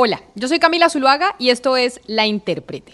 Hola, yo soy Camila Zuluaga y esto es La Intérprete.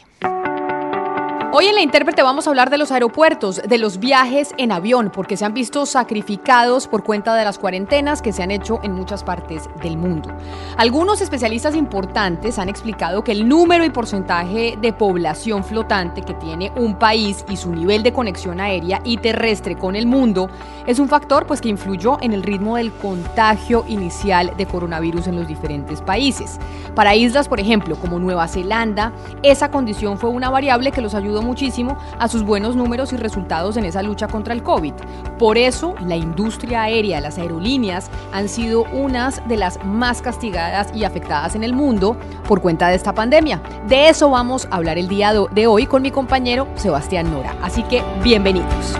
Hoy en la intérprete vamos a hablar de los aeropuertos, de los viajes en avión, porque se han visto sacrificados por cuenta de las cuarentenas que se han hecho en muchas partes del mundo. Algunos especialistas importantes han explicado que el número y porcentaje de población flotante que tiene un país y su nivel de conexión aérea y terrestre con el mundo es un factor pues que influyó en el ritmo del contagio inicial de coronavirus en los diferentes países. Para islas, por ejemplo, como Nueva Zelanda, esa condición fue una variable que los ayudó muchísimo a sus buenos números y resultados en esa lucha contra el COVID. Por eso, la industria aérea, las aerolíneas, han sido unas de las más castigadas y afectadas en el mundo por cuenta de esta pandemia. De eso vamos a hablar el día de hoy con mi compañero Sebastián Nora. Así que, bienvenidos.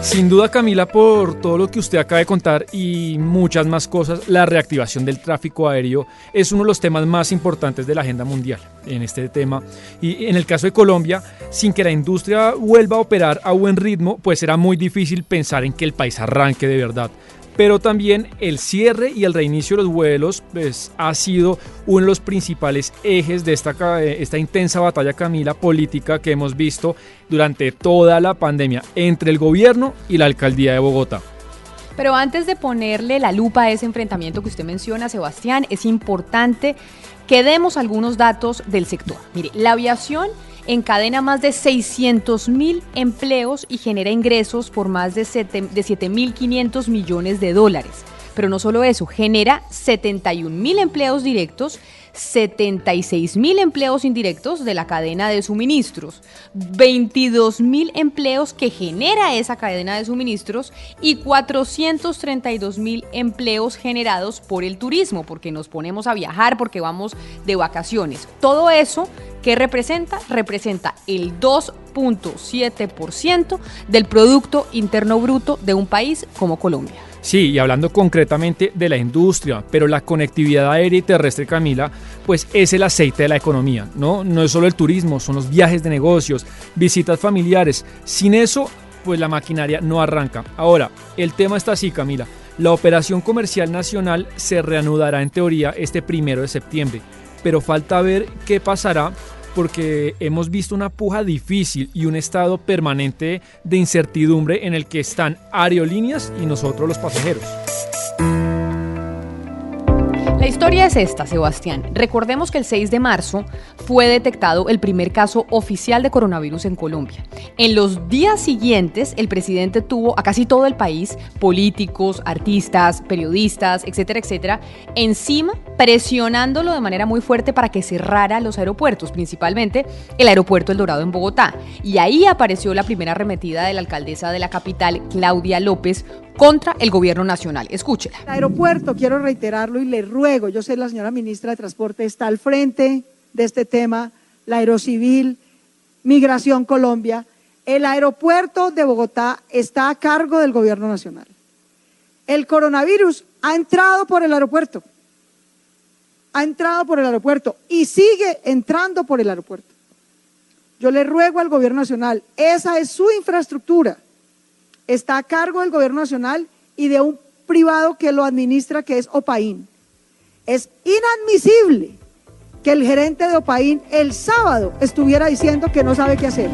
Sin duda, Camila, por todo lo que usted acaba de contar y muchas más cosas, la reactivación del tráfico aéreo es uno de los temas más importantes de la agenda mundial en este tema. Y en el caso de Colombia, sin que la industria vuelva a operar a buen ritmo, pues será muy difícil pensar en que el país arranque de verdad pero también el cierre y el reinicio de los vuelos pues, ha sido uno de los principales ejes de esta, esta intensa batalla, Camila, política que hemos visto durante toda la pandemia entre el gobierno y la alcaldía de Bogotá. Pero antes de ponerle la lupa a ese enfrentamiento que usted menciona, Sebastián, es importante que demos algunos datos del sector. Mire, la aviación encadena más de 600 mil empleos y genera ingresos por más de 7.500 millones de dólares. Pero no solo eso, genera 71 mil empleos directos 76 mil empleos indirectos de la cadena de suministros, 22 mil empleos que genera esa cadena de suministros y 432 mil empleos generados por el turismo, porque nos ponemos a viajar, porque vamos de vacaciones. Todo eso, ¿qué representa? Representa el 2.7% del Producto Interno Bruto de un país como Colombia. Sí, y hablando concretamente de la industria, pero la conectividad aérea y terrestre, Camila, pues es el aceite de la economía, ¿no? No es solo el turismo, son los viajes de negocios, visitas familiares. Sin eso, pues la maquinaria no arranca. Ahora, el tema está así, Camila. La operación comercial nacional se reanudará en teoría este primero de septiembre, pero falta ver qué pasará porque hemos visto una puja difícil y un estado permanente de incertidumbre en el que están aerolíneas y nosotros los pasajeros. La historia es esta, Sebastián. Recordemos que el 6 de marzo fue detectado el primer caso oficial de coronavirus en Colombia. En los días siguientes, el presidente tuvo a casi todo el país, políticos, artistas, periodistas, etcétera, etcétera, encima presionándolo de manera muy fuerte para que cerrara los aeropuertos, principalmente el aeropuerto El Dorado en Bogotá. Y ahí apareció la primera arremetida de la alcaldesa de la capital, Claudia López, contra el gobierno nacional. Escúchela. El aeropuerto, quiero reiterarlo y le ruego, yo sé la señora ministra de Transporte está al frente de este tema, la Aerocivil, Migración Colombia. El aeropuerto de Bogotá está a cargo del gobierno nacional. El coronavirus ha entrado por el aeropuerto, ha entrado por el aeropuerto y sigue entrando por el aeropuerto. Yo le ruego al gobierno nacional, esa es su infraestructura está a cargo del gobierno nacional y de un privado que lo administra, que es OPAIN. Es inadmisible que el gerente de OPAIN el sábado estuviera diciendo que no sabe qué hacer.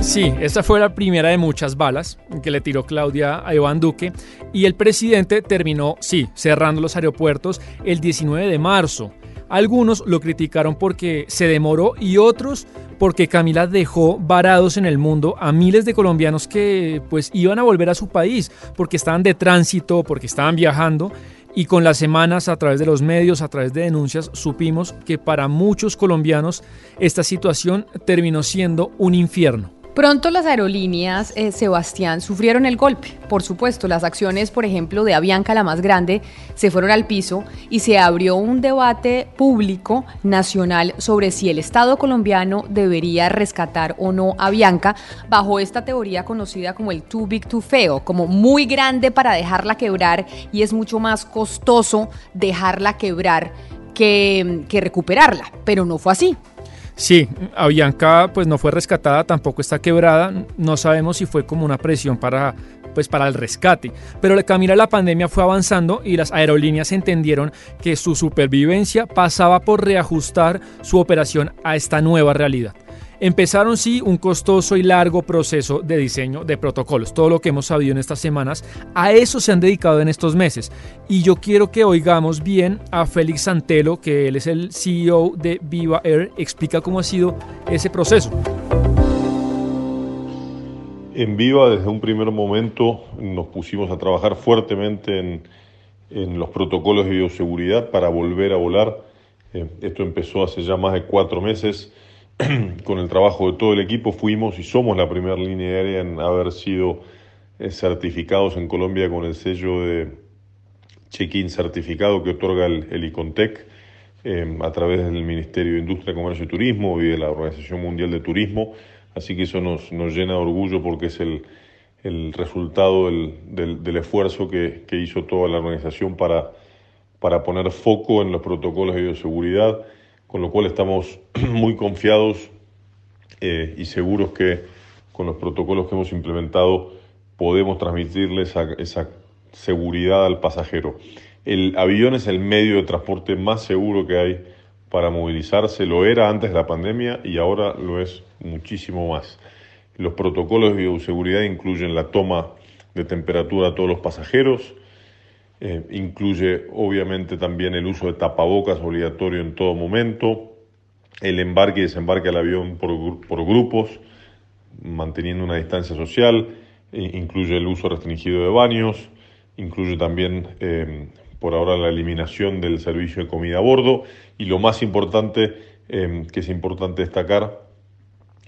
Sí, esta fue la primera de muchas balas que le tiró Claudia a Iván Duque y el presidente terminó, sí, cerrando los aeropuertos el 19 de marzo. Algunos lo criticaron porque se demoró y otros porque Camila dejó varados en el mundo a miles de colombianos que pues iban a volver a su país porque estaban de tránsito, porque estaban viajando y con las semanas a través de los medios, a través de denuncias, supimos que para muchos colombianos esta situación terminó siendo un infierno. Pronto las aerolíneas, eh, Sebastián, sufrieron el golpe. Por supuesto, las acciones, por ejemplo, de Avianca, la más grande, se fueron al piso y se abrió un debate público nacional sobre si el Estado colombiano debería rescatar o no a Avianca bajo esta teoría conocida como el too big to fail, como muy grande para dejarla quebrar y es mucho más costoso dejarla quebrar que, que recuperarla. Pero no fue así. Sí, Avianca pues no fue rescatada, tampoco está quebrada, no sabemos si fue como una presión para pues para el rescate. Pero el camino la pandemia fue avanzando y las aerolíneas entendieron que su supervivencia pasaba por reajustar su operación a esta nueva realidad. Empezaron sí un costoso y largo proceso de diseño de protocolos, todo lo que hemos sabido en estas semanas, a eso se han dedicado en estos meses. Y yo quiero que oigamos bien a Félix Santelo, que él es el CEO de Viva Air, explica cómo ha sido ese proceso. En Viva, desde un primer momento, nos pusimos a trabajar fuertemente en, los protocolos de bioseguridad para volver a volar. Eh, esto empezó hace ya más de cuatro meses con el trabajo de todo el equipo fuimos y somos la primera línea aérea en haber sido eh, certificados en Colombia con el sello de check-in certificado que otorga el, ICONTEC eh, a través del Ministerio de Industria, Comercio y Turismo y de la Organización Mundial de Turismo. Así que eso nos, llena de orgullo porque es el, el resultado del, esfuerzo que, que, hizo toda la organización para, para poner foco en los protocolos de bioseguridad con lo cual estamos muy confiados eh, y seguros que con los protocolos que hemos implementado podemos transmitirle esa, seguridad al pasajero. El avión es el medio de transporte más seguro que hay para movilizarse, lo era antes de la pandemia y ahora lo es muchísimo más. Los protocolos de bioseguridad incluyen la toma de temperatura a todos los pasajeros, eh, incluye obviamente también el uso de tapabocas obligatorio en todo momento, el embarque y desembarque al avión por, grupos, manteniendo una distancia social, incluye el uso restringido de baños, incluye también eh, por ahora la eliminación del servicio de comida a bordo y lo más importante eh, que es importante destacar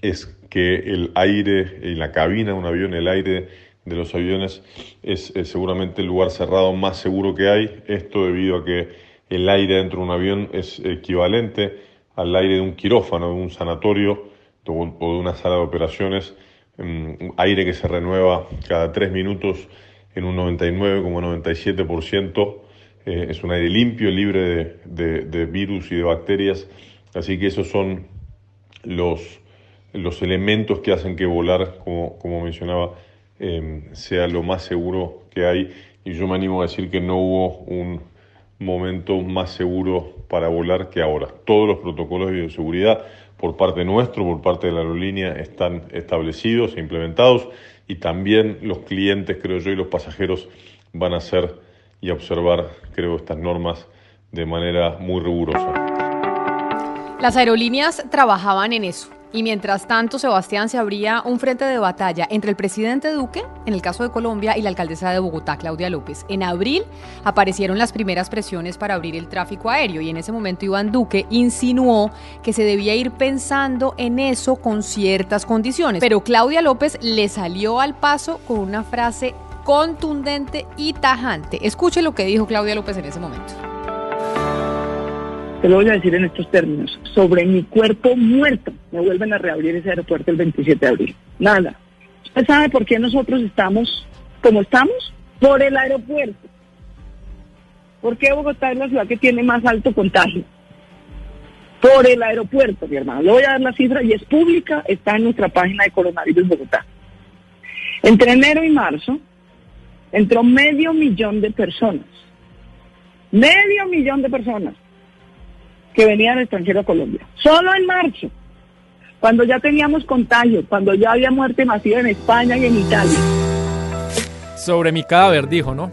es que el aire en la cabina de un avión, el aire de los aviones es, seguramente el lugar cerrado más seguro que hay. Esto debido a que el aire dentro de un avión es equivalente al aire de un quirófano, de un sanatorio o de una sala de operaciones. Mm, aire que se renueva cada tres minutos en un 99,97%. Eh, es un aire limpio, libre de, virus y de bacterias. Así que esos son los, los elementos que hacen que volar, como, como mencionaba, Em, sea lo más seguro que hay. Y yo me animo a decir que no hubo un momento más seguro para volar que ahora. Todos los protocolos de bioseguridad por parte nuestro, por parte de la aerolínea, están establecidos e implementados y también los clientes, creo yo, y los pasajeros van a hacer y a observar, creo, estas normas de manera muy rigurosa. Las aerolíneas trabajaban en eso, y mientras tanto, Sebastián, se abría un frente de batalla entre el presidente Duque, en el caso de Colombia, y la alcaldesa de Bogotá, Claudia López. En abril aparecieron las primeras presiones para abrir el tráfico aéreo y en ese momento Iván Duque insinuó que se debía ir pensando en eso con ciertas condiciones. Pero Claudia López le salió al paso con una frase contundente y tajante. Escuche lo que dijo Claudia López en ese momento. Te lo voy a decir en estos términos. Sobre mi cuerpo muerto me vuelven a reabrir ese aeropuerto el 27 de abril. Nada. ¿Usted sabe por qué nosotros estamos como estamos? Por el aeropuerto. ¿Por qué Bogotá es la ciudad que tiene más alto contagio? Por el aeropuerto, mi hermano. Le voy a dar la cifra y es pública, está en nuestra página de Coronavirus Bogotá. Entre enero y marzo entró medio millón de personas. Medio millón de personas que venían del extranjero a Colombia. Solo en marzo, cuando ya teníamos contagio, cuando ya había muerte masiva en España y en Italia. Sobre mi cadáver, dijo, ¿no?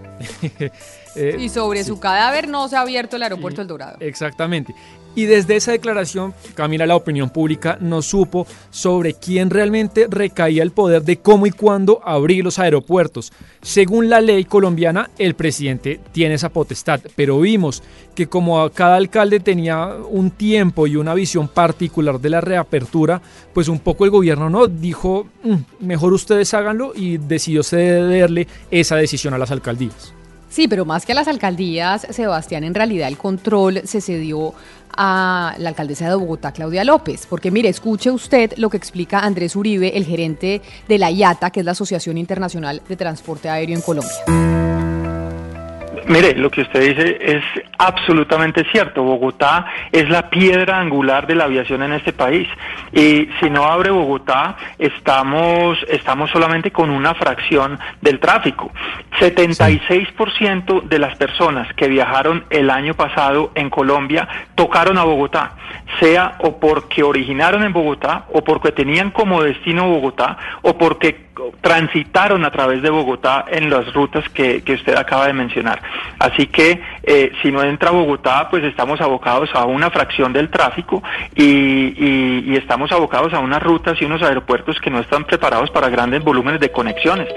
Eh, y sobre su cadáver no se ha abierto el aeropuerto El Dorado. Exactamente. Y desde esa declaración, Camila, la opinión pública no supo sobre quién realmente recaía el poder de cómo y cuándo abrir los aeropuertos. Según la ley colombiana, el presidente tiene esa potestad, pero vimos que como cada alcalde tenía un tiempo y una visión particular de la reapertura, pues un poco el gobierno no dijo, mm, mejor ustedes háganlo y decidió cederle esa decisión a las alcaldías. Sí, pero más que a las alcaldías, Sebastián, en realidad el control se cedió a la alcaldesa de Bogotá, Claudia López. Porque mire, escuche usted lo que explica Andrés Uribe, el gerente de la IATA, que es la Asociación Internacional de Transporte Aéreo en Colombia. Mire, lo que usted dice es absolutamente cierto. Bogotá es la piedra angular de la aviación en este país. Y si no abre Bogotá, estamos, estamos solamente con una fracción del tráfico. 76% de las personas que viajaron el año pasado en Colombia tocaron a Bogotá, sea o porque originaron en Bogotá, o porque tenían como destino Bogotá, o porque transitaron a través de Bogotá en las rutas que, usted acaba de mencionar. Así que eh, si no entra Bogotá, pues estamos abocados a una fracción del tráfico y, y estamos abocados a unas rutas y unos aeropuertos que no están preparados para grandes volúmenes de conexiones.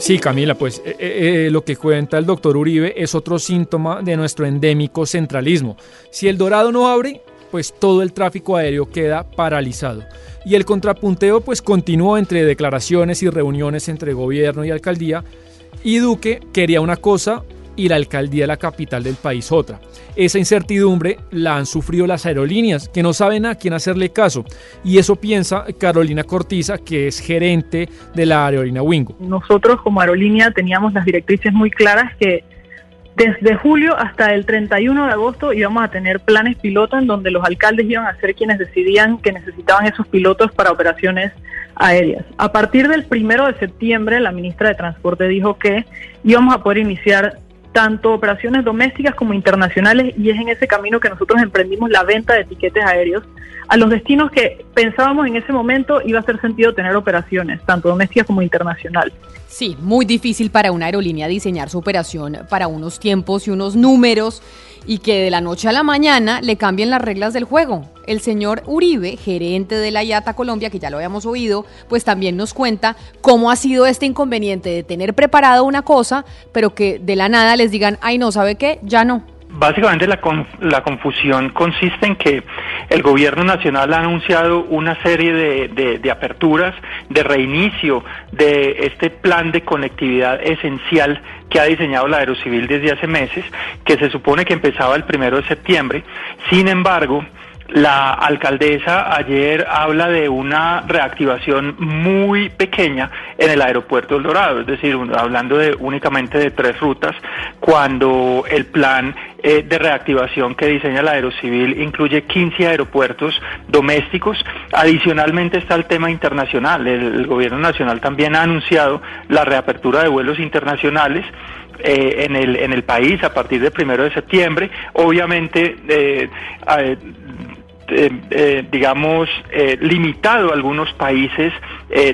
Sí, Camila, pues eh, eh, lo que cuenta el doctor Uribe es otro síntoma de nuestro endémico centralismo. Si el Dorado no abre, pues todo el tráfico aéreo queda paralizado. Y el contrapunteo pues continuó entre declaraciones y reuniones entre gobierno y alcaldía y Duque quería una cosa y la alcaldía de la capital del país otra. Esa incertidumbre la han sufrido las aerolíneas, que no saben a quién hacerle caso. Y eso piensa Carolina Cortiza, que es gerente de la aerolínea Wingo. Nosotros como aerolínea teníamos las directrices muy claras que desde julio hasta el 31 de agosto íbamos a tener planes piloto en donde los alcaldes iban a ser quienes decidían que necesitaban esos pilotos para operaciones aéreas. A partir del primero de septiembre, la ministra de Transporte dijo que íbamos a poder iniciar tanto operaciones domésticas como internacionales y es en ese camino que nosotros emprendimos la venta de etiquetes aéreos a los destinos que pensábamos en ese momento iba a ser sentido tener operaciones, tanto domésticas como internacionales. Sí, muy difícil para una aerolínea diseñar su operación para unos tiempos y unos números y que de la noche a la mañana le cambien las reglas del juego. El señor Uribe, gerente de la IATA Colombia, que ya lo habíamos oído, pues también nos cuenta cómo ha sido este inconveniente de tener preparado una cosa, pero que de la nada les digan, ay no, ¿sabe qué? Ya no. Básicamente la, la confusión consiste en que el gobierno nacional ha anunciado una serie de, de, aperturas, de reinicio de este plan de conectividad esencial que ha diseñado la Aerocivil desde hace meses, que se supone que empezaba el primero de septiembre. Sin embargo, la alcaldesa ayer habla de una reactivación muy pequeña en el aeropuerto del Dorado, es decir, hablando de únicamente de tres rutas, cuando el plan eh, de reactivación que diseña la Aerocivil incluye 15 aeropuertos domésticos. Adicionalmente está el tema internacional. El, gobierno nacional también ha anunciado la reapertura de vuelos internacionales. Eh, en, el, en el país a partir del primero de septiembre. Obviamente, eh, eh, eh, digamos, eh, limitado a algunos países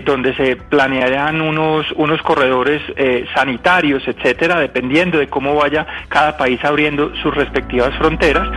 donde se planearán unos, unos corredores sanitarios, etcétera, dependiendo de cómo vaya cada país abriendo sus respectivas fronteras.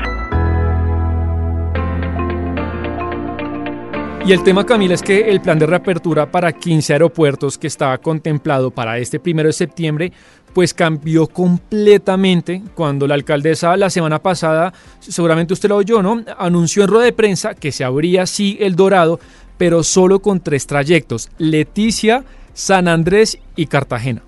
Y el tema, Camila, es que el plan de reapertura para 15 aeropuertos que estaba contemplado para este primero de septiembre pues cambió completamente cuando la alcaldesa la semana pasada, seguramente usted lo oyó, ¿no? Anunció en rueda de prensa que se abría sí el Dorado, pero solo con tres trayectos, Leticia, San Andrés y Cartagena.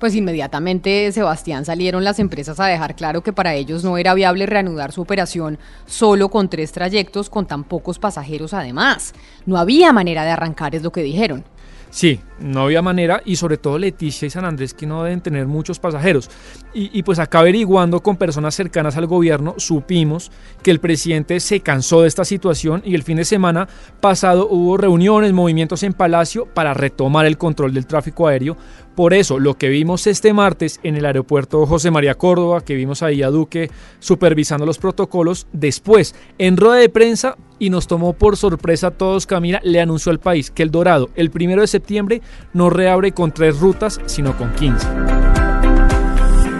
Pues inmediatamente, Sebastián, salieron las empresas a dejar claro que para ellos no era viable reanudar su operación solo con tres trayectos, con tan pocos pasajeros además. No había manera de arrancar, es lo que dijeron. Sí, no había manera y sobre todo Leticia y San Andrés que no deben tener muchos pasajeros. Y, pues acá averiguando con personas cercanas al gobierno supimos que el presidente se cansó de esta situación y el fin de semana pasado hubo reuniones, movimientos en Palacio para retomar el control del tráfico aéreo. Por eso lo que vimos este martes en el aeropuerto José María Córdoba, que vimos ahí a Duque supervisando los protocolos, después en rueda de prensa y nos tomó por sorpresa a todos, Camila, le anunció al país que el Dorado el primero de septiembre no reabre con tres rutas, sino con 15.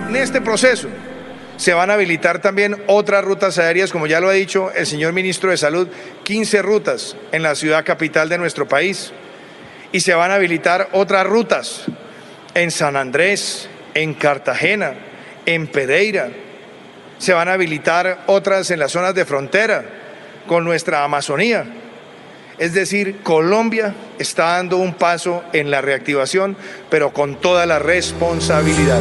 En este proceso se van a habilitar también otras rutas aéreas, como ya lo ha dicho el señor ministro de Salud, 15 rutas en la ciudad capital de nuestro país. Y se van a habilitar otras rutas en San Andrés, en Cartagena, en Pereira. Se van a habilitar otras en las zonas de frontera con nuestra Amazonía. Es decir, Colombia está dando un paso en la reactivación, pero con toda la responsabilidad.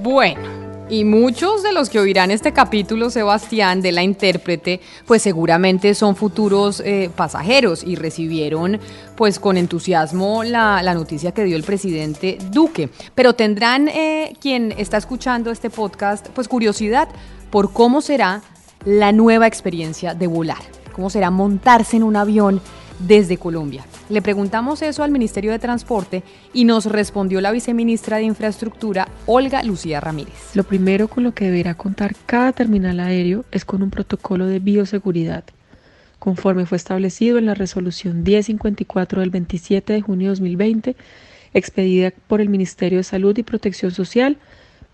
Bueno, Y muchos de los que oirán este capítulo, Sebastián, de la intérprete, pues seguramente son futuros eh, pasajeros y recibieron pues con entusiasmo la, noticia que dio el presidente Duque. Pero tendrán eh, quien está escuchando este podcast pues curiosidad por cómo será la nueva experiencia de volar, cómo será montarse en un avión desde Colombia. Le preguntamos eso al Ministerio de Transporte y nos respondió la viceministra de Infraestructura, Olga Lucía Ramírez. Lo primero con lo que deberá contar cada terminal aéreo es con un protocolo de bioseguridad, conforme fue establecido en la resolución 1054 del 27 de junio de 2020, expedida por el Ministerio de Salud y Protección Social,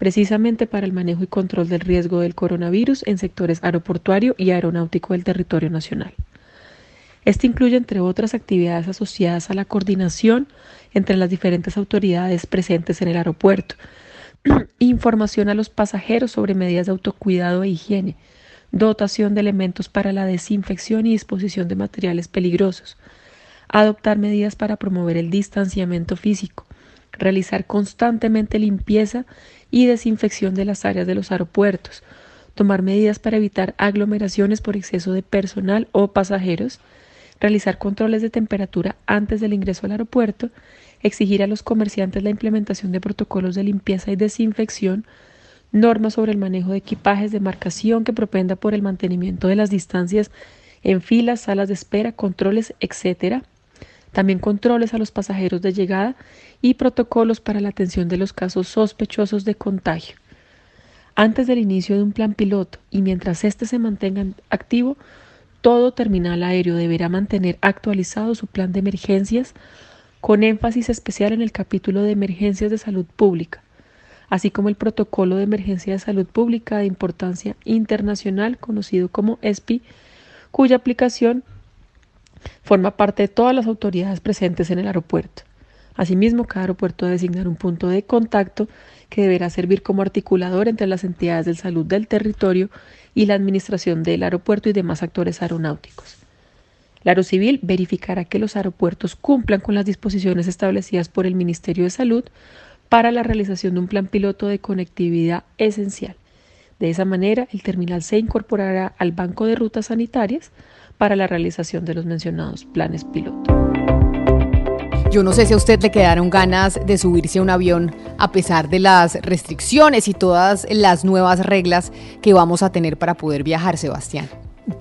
precisamente para el manejo y control del riesgo del coronavirus en sectores aeroportuario y aeronáutico del territorio nacional. Este incluye, entre otras actividades asociadas a la coordinación entre las diferentes autoridades presentes en el aeropuerto, información a los pasajeros sobre medidas de autocuidado e higiene, dotación de elementos para la desinfección y disposición de materiales peligrosos, adoptar medidas para promover el distanciamiento físico, realizar constantemente limpieza y desinfección de las áreas de los aeropuertos, tomar medidas para evitar aglomeraciones por exceso de personal o pasajeros, realizar controles de temperatura antes del ingreso al aeropuerto, exigir a los comerciantes la implementación de protocolos de limpieza y desinfección, normas sobre el manejo de equipajes de marcación que propenda por el mantenimiento de las distancias en filas, salas de espera, controles, etc. También controles a los pasajeros de llegada y protocolos para la atención de los casos sospechosos de contagio. Antes del inicio de un plan piloto y mientras éste se mantenga activo, todo terminal aéreo deberá mantener actualizado su plan de emergencias con énfasis especial en el capítulo de emergencias de salud pública, así como el protocolo de emergencia de salud pública de importancia internacional conocido como ESPI, cuya aplicación forma parte de todas las autoridades presentes en el aeropuerto. Asimismo, cada aeropuerto debe designar un punto de contacto que deberá servir como articulador entre las entidades de salud del territorio y la administración del aeropuerto y demás actores aeronáuticos. La Aerocivil verificará que los aeropuertos cumplan con las disposiciones establecidas por el Ministerio de Salud para la realización de un plan piloto de conectividad esencial. De esa manera, el terminal se incorporará al banco de rutas sanitarias para la realización de los mencionados planes piloto. Yo no sé si a usted le quedaron ganas de subirse a un avión a pesar de las restricciones y todas las nuevas reglas que vamos a tener para poder viajar, Sebastián.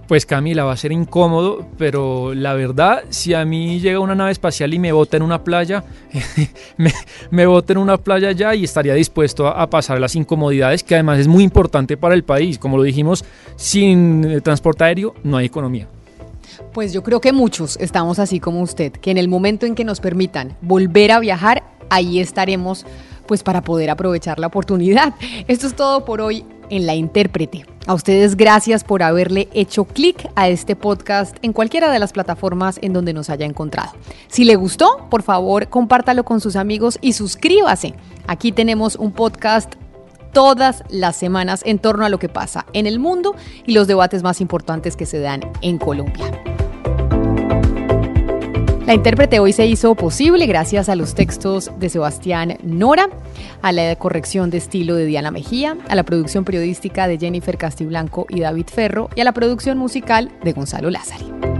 Pues Camila, va a ser incómodo, pero la verdad, si a mí llega una nave espacial y me bota en una playa, me, me bota en una playa ya y estaría dispuesto a, a, pasar las incomodidades, que además es muy importante para el país. Como lo dijimos, sin transporte aéreo no hay economía. Pues yo creo que muchos estamos así como usted, que en el momento en que nos permitan volver a viajar, ahí estaremos pues para poder aprovechar la oportunidad. Esto es todo por hoy en La Intérprete. A ustedes gracias por haberle hecho clic a este podcast en cualquiera de las plataformas en donde nos haya encontrado. Si le gustó, por favor, compártalo con sus amigos y suscríbase. Aquí tenemos un podcast todas las semanas en torno a lo que pasa en el mundo y los debates más importantes que se dan en Colombia. La intérprete hoy se hizo posible gracias a los textos de Sebastián Nora, a la corrección de estilo de Diana Mejía, a la producción periodística de Jennifer Castiblanco y David Ferro y a la producción musical de Gonzalo Lázari.